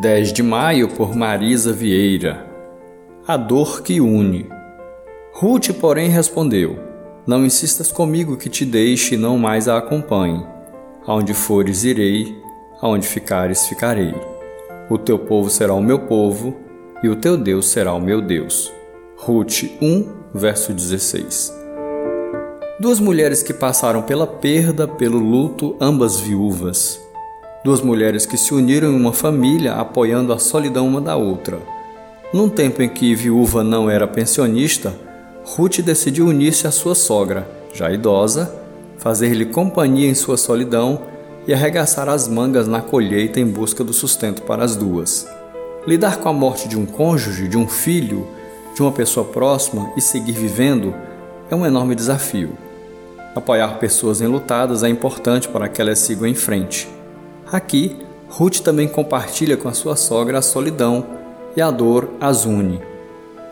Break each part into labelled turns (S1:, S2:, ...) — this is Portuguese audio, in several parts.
S1: 10 de maio por Marisa Vieira. A dor que une. Ruth, porém, respondeu: Não insistas comigo que te deixe e não mais a acompanhe. Aonde fores, irei, aonde ficares, ficarei. O teu povo será o meu povo, e o teu Deus será o meu Deus. Ruth 1, verso 16. Duas mulheres que passaram pela perda, pelo luto, ambas viúvas. Duas mulheres que se uniram em uma família apoiando a solidão uma da outra. Num tempo em que viúva não era pensionista, Ruth decidiu unir-se à sua sogra, já idosa, fazer-lhe companhia em sua solidão e arregaçar as mangas na colheita em busca do sustento para as duas. Lidar com a morte de um cônjuge, de um filho, de uma pessoa próxima e seguir vivendo é um enorme desafio. Apoiar pessoas enlutadas é importante para que elas sigam em frente. Aqui, Ruth também compartilha com a sua sogra a solidão e a dor as une.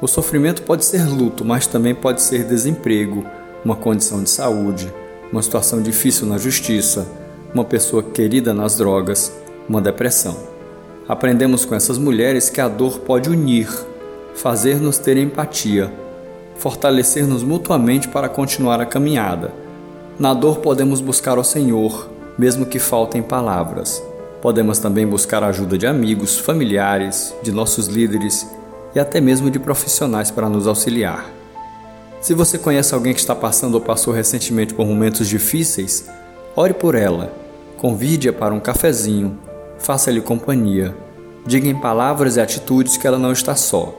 S1: O sofrimento pode ser luto, mas também pode ser desemprego, uma condição de saúde, uma situação difícil na justiça, uma pessoa querida nas drogas, uma depressão. Aprendemos com essas mulheres que a dor pode unir, fazer-nos ter empatia, fortalecer-nos mutuamente para continuar a caminhada. Na dor podemos buscar o Senhor, mesmo que faltem palavras. Podemos também buscar a ajuda de amigos, familiares, de nossos líderes e até mesmo de profissionais para nos auxiliar. Se você conhece alguém que está passando ou passou recentemente por momentos difíceis, ore por ela, convide-a para um cafezinho, faça-lhe companhia, diga em palavras e atitudes que ela não está só.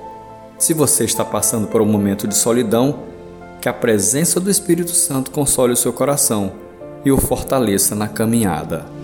S1: Se você está passando por um momento de solidão, que a presença do Espírito Santo console o seu coração e o fortaleça na caminhada.